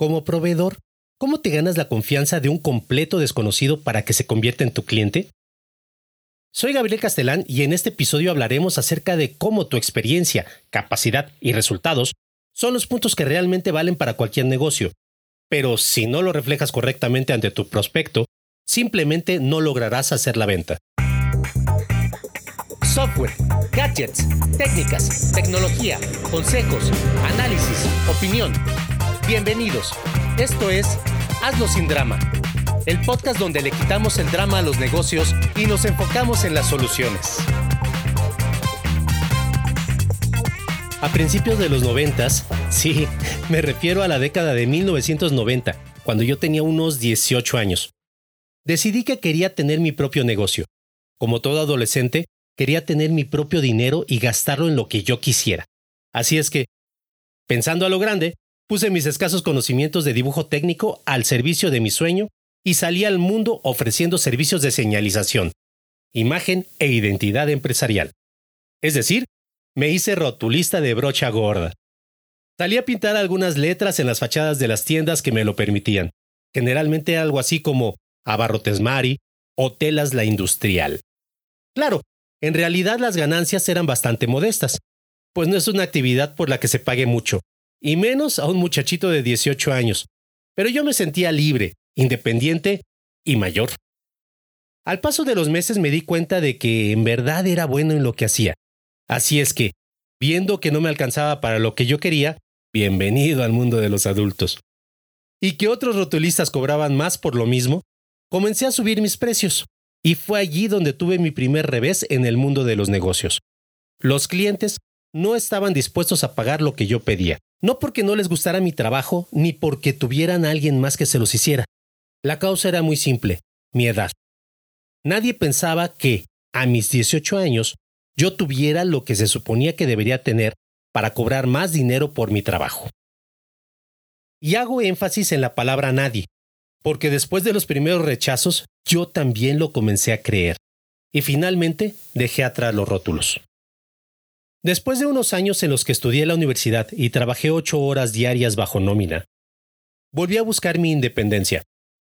Como proveedor, ¿cómo te ganas la confianza de un completo desconocido para que se convierta en tu cliente? Soy Gabriel Castelán y en este episodio hablaremos acerca de cómo tu experiencia, capacidad y resultados son los puntos que realmente valen para cualquier negocio. Pero si no lo reflejas correctamente ante tu prospecto, simplemente no lograrás hacer la venta. Software, gadgets, técnicas, tecnología, consejos, análisis, opinión. Bienvenidos. Esto es Hazlo sin drama. El podcast donde le quitamos el drama a los negocios y nos enfocamos en las soluciones. A principios de los noventas, sí, me refiero a la década de 1990, cuando yo tenía unos 18 años. Decidí que quería tener mi propio negocio. Como todo adolescente, quería tener mi propio dinero y gastarlo en lo que yo quisiera. Así es que, pensando a lo grande, puse mis escasos conocimientos de dibujo técnico al servicio de mi sueño y salí al mundo ofreciendo servicios de señalización, imagen e identidad empresarial. Es decir, me hice rotulista de brocha gorda. Salí a pintar algunas letras en las fachadas de las tiendas que me lo permitían, generalmente algo así como Abarrotes Mari o Telas La Industrial. Claro, en realidad las ganancias eran bastante modestas, pues no es una actividad por la que se pague mucho, y menos a un muchachito de 18 años, pero yo me sentía libre, independiente y mayor. Al paso de los meses me di cuenta de que en verdad era bueno en lo que hacía. Así es que, viendo que no me alcanzaba para lo que yo quería, bienvenido al mundo de los adultos. Y que otros rotulistas cobraban más por lo mismo, comencé a subir mis precios. Y fue allí donde tuve mi primer revés en el mundo de los negocios. Los clientes no estaban dispuestos a pagar lo que yo pedía, no porque no les gustara mi trabajo, ni porque tuvieran a alguien más que se los hiciera. La causa era muy simple, mi edad. Nadie pensaba que, a mis 18 años, yo tuviera lo que se suponía que debería tener para cobrar más dinero por mi trabajo. Y hago énfasis en la palabra nadie, porque después de los primeros rechazos yo también lo comencé a creer, y finalmente dejé atrás los rótulos. Después de unos años en los que estudié en la universidad y trabajé ocho horas diarias bajo nómina, volví a buscar mi independencia,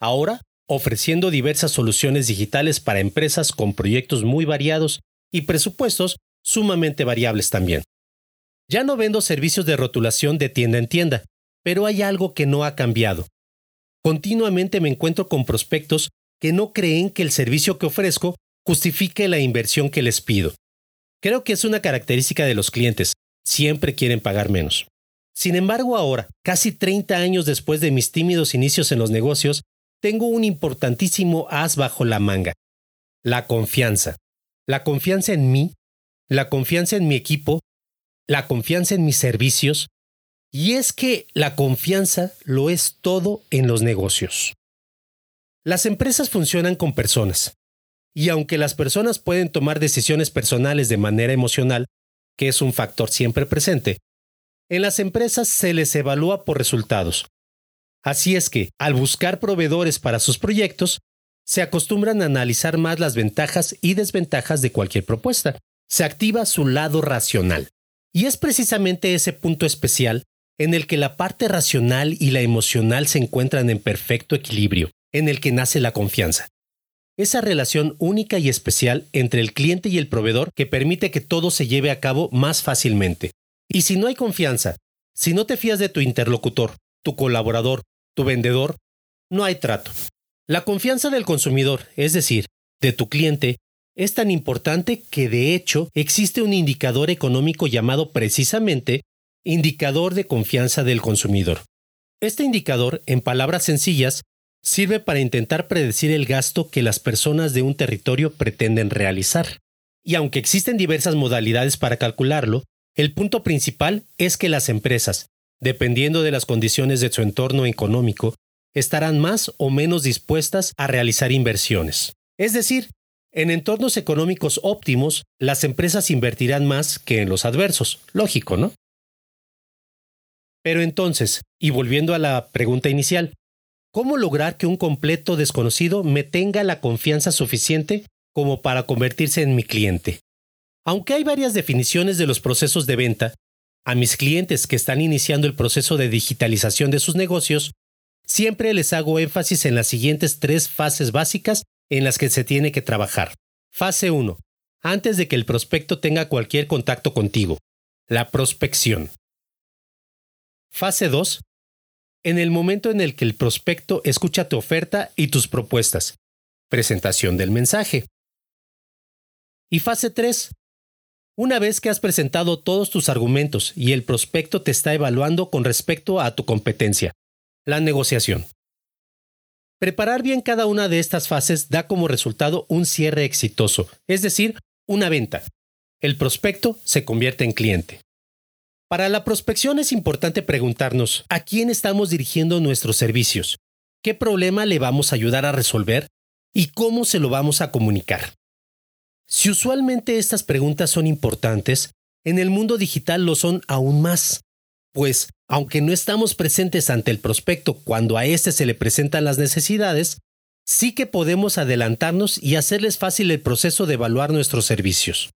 ahora ofreciendo diversas soluciones digitales para empresas con proyectos muy variados y presupuestos sumamente variables también. Ya no vendo servicios de rotulación de tienda en tienda, pero hay algo que no ha cambiado, Continuamente me encuentro con prospectos que no creen que el servicio que ofrezco justifique la inversión que les pido. Creo que es una característica de los clientes, siempre quieren pagar menos. Sin embargo, ahora, casi 30 años después de mis tímidos inicios en los negocios, tengo un importantísimo as bajo la manga. La confianza. La confianza en mí, la confianza en mi equipo, la confianza en mis servicios, y es que la confianza lo es todo en los negocios. Las empresas funcionan con personas. Y aunque las personas pueden tomar decisiones personales de manera emocional, que es un factor siempre presente, en las empresas se les evalúa por resultados. Así es que, al buscar proveedores para sus proyectos, se acostumbran a analizar más las ventajas y desventajas de cualquier propuesta. Se activa su lado racional. Y es precisamente ese punto especial en el que la parte racional y la emocional se encuentran en perfecto equilibrio, en el que nace la confianza. Esa relación única y especial entre el cliente y el proveedor que permite que todo se lleve a cabo más fácilmente. Y si no hay confianza, si no te fías de tu interlocutor, tu colaborador, tu vendedor, no hay trato. La confianza del consumidor, es decir, de tu cliente, es tan importante que de hecho existe un indicador económico llamado precisamente Indicador de confianza del consumidor. Este indicador, en palabras sencillas, sirve para intentar predecir el gasto que las personas de un territorio pretenden realizar. Y aunque existen diversas modalidades para calcularlo, el punto principal es que las empresas, dependiendo de las condiciones de su entorno económico, estarán más o menos dispuestas a realizar inversiones. Es decir, en entornos económicos óptimos, las empresas invertirán más que en los adversos. Lógico, ¿no? Pero entonces, y volviendo a la pregunta inicial, ¿cómo lograr que un completo desconocido me tenga la confianza suficiente como para convertirse en mi cliente? Aunque hay varias definiciones de los procesos de venta, A mis clientes que están iniciando el proceso de digitalización de sus negocios, siempre les hago énfasis en las siguientes tres fases básicas en las que se tiene que trabajar. Fase 1. Antes de que el prospecto tenga cualquier contacto contigo. La prospección. Fase 2. En el momento en el que el prospecto escucha tu oferta y tus propuestas. Presentación del mensaje. Y fase 3. Una vez que has presentado todos tus argumentos y el prospecto te está evaluando con respecto a tu competencia. La negociación. Preparar bien cada una de estas fases da como resultado un cierre exitoso, es decir, una venta. El prospecto se convierte en cliente. Para la prospección es importante preguntarnos a quién estamos dirigiendo nuestros servicios, qué problema le vamos a ayudar a resolver y cómo se lo vamos a comunicar. Si usualmente estas preguntas son importantes, en el mundo digital lo son aún más, pues aunque no estamos presentes ante el prospecto cuando a éste se le presentan las necesidades, sí que podemos adelantarnos y hacerles fácil el proceso de evaluar nuestros servicios.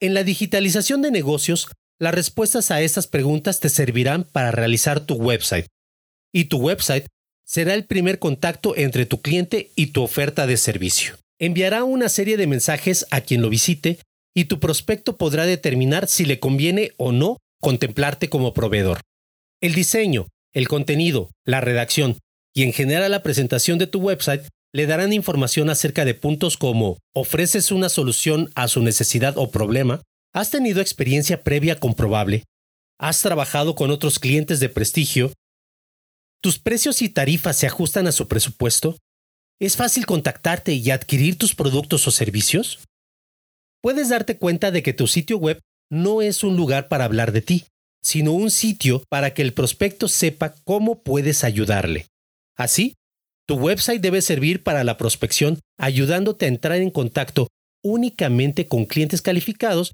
En la digitalización de negocios, las respuestas a estas preguntas te servirán para realizar tu website. Y tu website será el primer contacto entre tu cliente y tu oferta de servicio. Enviará una serie de mensajes a quien lo visite y tu prospecto podrá determinar si le conviene o no contemplarte como proveedor. El diseño, el contenido, la redacción y en general la presentación de tu website le darán información acerca de puntos como ofreces una solución a su necesidad o problema, ¿Has tenido experiencia previa comprobable? ¿Has trabajado con otros clientes de prestigio? ¿Tus precios y tarifas se ajustan a su presupuesto? ¿Es fácil contactarte y adquirir tus productos o servicios? Puedes darte cuenta de que tu sitio web no es un lugar para hablar de ti, sino un sitio para que el prospecto sepa cómo puedes ayudarle. Así, tu website debe servir para la prospección, ayudándote a entrar en contacto únicamente con clientes calificados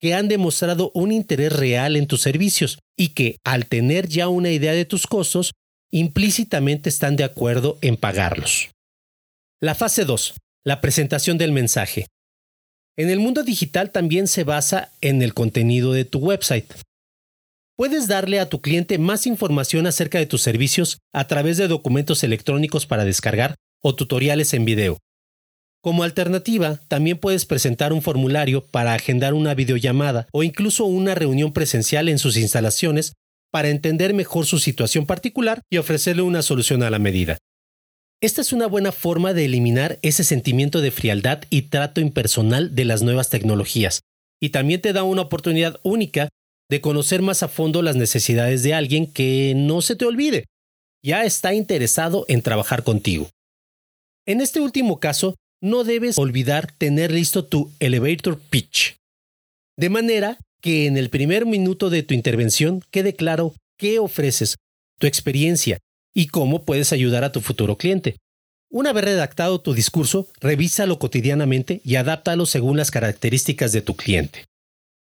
que han demostrado un interés real en tus servicios y que, al tener ya una idea de tus costos, implícitamente están de acuerdo en pagarlos. La fase 2. La presentación del mensaje. En el mundo digital también se basa en el contenido de tu website. Puedes darle a tu cliente más información acerca de tus servicios a través de documentos electrónicos para descargar o tutoriales en video. Como alternativa, también puedes presentar un formulario para agendar una videollamada o incluso una reunión presencial en sus instalaciones para entender mejor su situación particular y ofrecerle una solución a la medida. Esta es una buena forma de eliminar ese sentimiento de frialdad y trato impersonal de las nuevas tecnologías, y también te da una oportunidad única de conocer más a fondo las necesidades de alguien que no se te olvide, ya está interesado en trabajar contigo. En este último caso, no debes olvidar tener listo tu elevator pitch. De manera que en el primer minuto de tu intervención quede claro qué ofreces, tu experiencia y cómo puedes ayudar a tu futuro cliente. Una vez redactado tu discurso, revísalo cotidianamente y adáptalo según las características de tu cliente.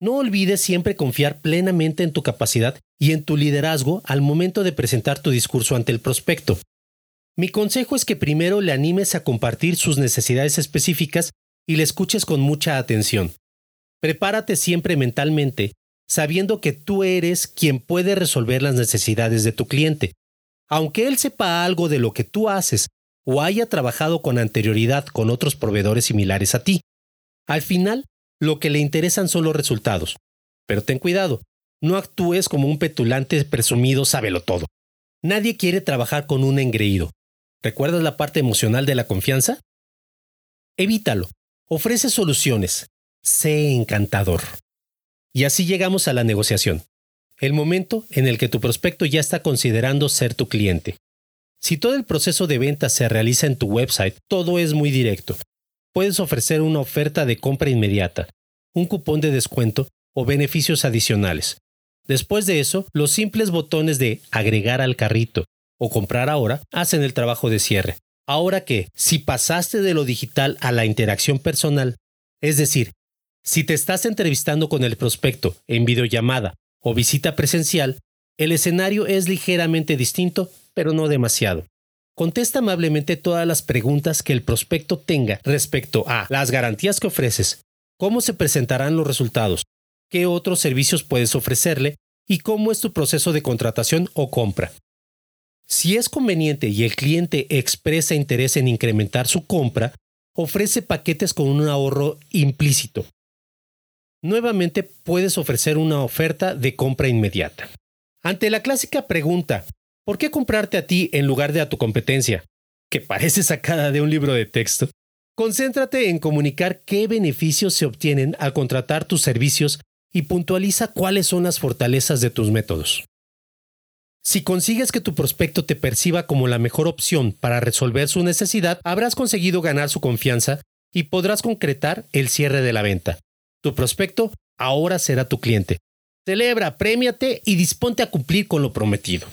No olvides siempre confiar plenamente en tu capacidad y en tu liderazgo al momento de presentar tu discurso ante el prospecto. Mi consejo es que primero le animes a compartir sus necesidades específicas y le escuches con mucha atención. Prepárate siempre mentalmente, sabiendo que tú eres quien puede resolver las necesidades de tu cliente. Aunque él sepa algo de lo que tú haces o haya trabajado con anterioridad con otros proveedores similares a ti, al final lo que le interesan son los resultados. Pero ten cuidado, no actúes como un petulante presumido sábelo todo. Nadie quiere trabajar con un engreído. ¿Recuerdas la parte emocional de la confianza? Evítalo. Ofrece soluciones. Sé encantador. Y así llegamos a la negociación. El momento en el que tu prospecto ya está considerando ser tu cliente. Si todo el proceso de venta se realiza en tu website, todo es muy directo. Puedes ofrecer una oferta de compra inmediata, un cupón de descuento o beneficios adicionales. Después de eso, los simples botones de agregar al carrito o comprar ahora hacen el trabajo de cierre. Ahora que, si pasaste de lo digital a la interacción personal, es decir, si te estás entrevistando con el prospecto en videollamada o visita presencial, el escenario es ligeramente distinto, pero no demasiado. Contesta amablemente todas las preguntas que el prospecto tenga respecto a las garantías que ofreces, cómo se presentarán los resultados, qué otros servicios puedes ofrecerle y cómo es tu proceso de contratación o compra. Si es conveniente y el cliente expresa interés en incrementar su compra, ofrece paquetes con un ahorro implícito. Nuevamente puedes ofrecer una oferta de compra inmediata. Ante la clásica pregunta, ¿por qué comprarte a ti en lugar de a tu competencia? que parece sacada de un libro de texto, concéntrate en comunicar qué beneficios se obtienen al contratar tus servicios y puntualiza cuáles son las fortalezas de tus métodos. Si consigues que tu prospecto te perciba como la mejor opción para resolver su necesidad, habrás conseguido ganar su confianza y podrás concretar el cierre de la venta. Tu prospecto ahora será tu cliente. Celebra, premiate y disponte a cumplir con lo prometido.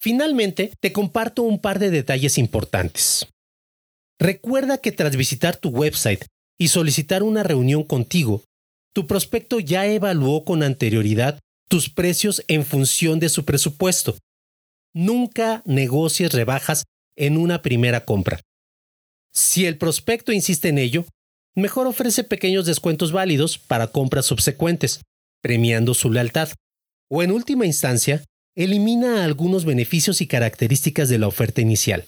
Finalmente, te comparto un par de detalles importantes. Recuerda que tras visitar tu website y solicitar una reunión contigo, tu prospecto ya evaluó con anterioridad tus precios en función de su presupuesto. Nunca negocies rebajas en una primera compra. Si el prospecto insiste en ello, mejor ofrece pequeños descuentos válidos para compras subsecuentes, premiando su lealtad. O en última instancia, elimina algunos beneficios y características de la oferta inicial.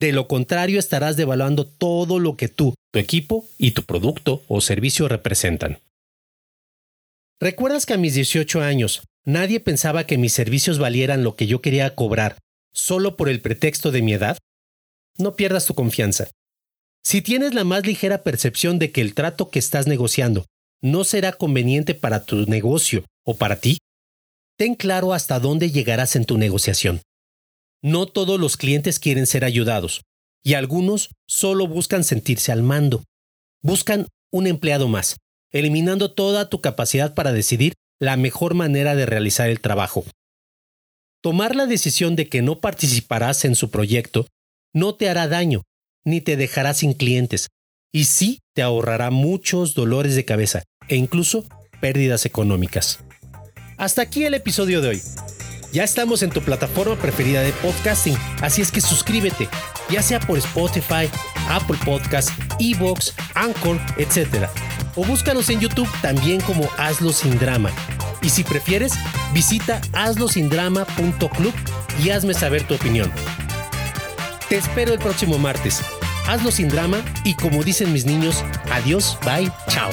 De lo contrario, estarás devaluando todo lo que tú, tu equipo y tu producto o servicio representan. ¿Recuerdas que a mis 18 años nadie pensaba que mis servicios valieran lo que yo quería cobrar solo por el pretexto de mi edad? No pierdas tu confianza. Si tienes la más ligera percepción de que el trato que estás negociando no será conveniente para tu negocio o para ti, ten claro hasta dónde llegarás en tu negociación. No todos los clientes quieren ser ayudados, y algunos solo buscan sentirse al mando. Buscan un empleado más, eliminando toda tu capacidad para decidir la mejor manera de realizar el trabajo. Tomar la decisión de que no participarás en su proyecto no te hará daño, ni te dejará sin clientes, y sí te ahorrará muchos dolores de cabeza e incluso pérdidas económicas. Hasta aquí el episodio de hoy. Ya estamos en tu plataforma preferida de podcasting, así es que suscríbete, ya sea por Spotify, Apple Podcasts, Evox, Anchor, etc. O búscanos en YouTube también como Hazlo sin drama. Y si prefieres, visita hazlosindrama.club y hazme saber tu opinión. Te espero el próximo martes. Hazlo sin drama y como dicen mis niños, adiós, bye, chao.